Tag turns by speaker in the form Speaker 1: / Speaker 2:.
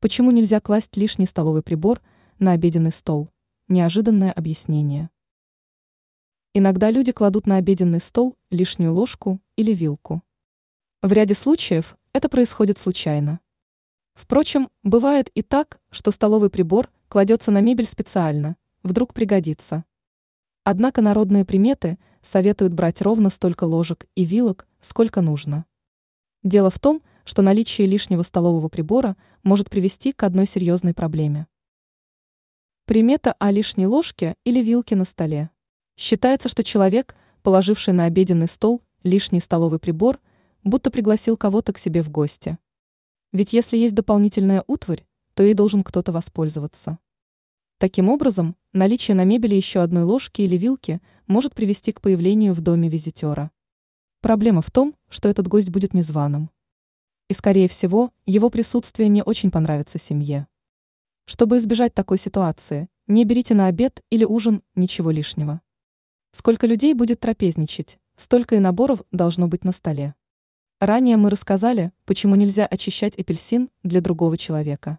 Speaker 1: Почему нельзя класть лишний столовый прибор на обеденный стол? Неожиданное объяснение. Иногда люди кладут на обеденный стол лишнюю ложку или вилку. В ряде случаев это происходит случайно. Впрочем, бывает и так, что столовый прибор кладется на мебель специально, вдруг пригодится. Однако народные приметы советуют брать ровно столько ложек и вилок, сколько нужно. Дело в том, что наличие лишнего столового прибора может привести к одной серьезной проблеме. Примета о лишней ложке или вилке на столе. Считается, что человек, положивший на обеденный стол лишний столовый прибор, будто пригласил кого-то к себе в гости. Ведь если есть дополнительная утварь, то ей должен кто-то воспользоваться. Таким образом, наличие на мебели еще одной ложки или вилки может привести к появлению в доме визитера. Проблема в том, что этот гость будет незваным. И, скорее всего, его присутствие не очень понравится семье. Чтобы избежать такой ситуации, не берите на обед или ужин ничего лишнего. Сколько людей будет трапезничать, столько и наборов должно быть на столе. Ранее мы рассказали, почему нельзя очищать апельсин для другого человека.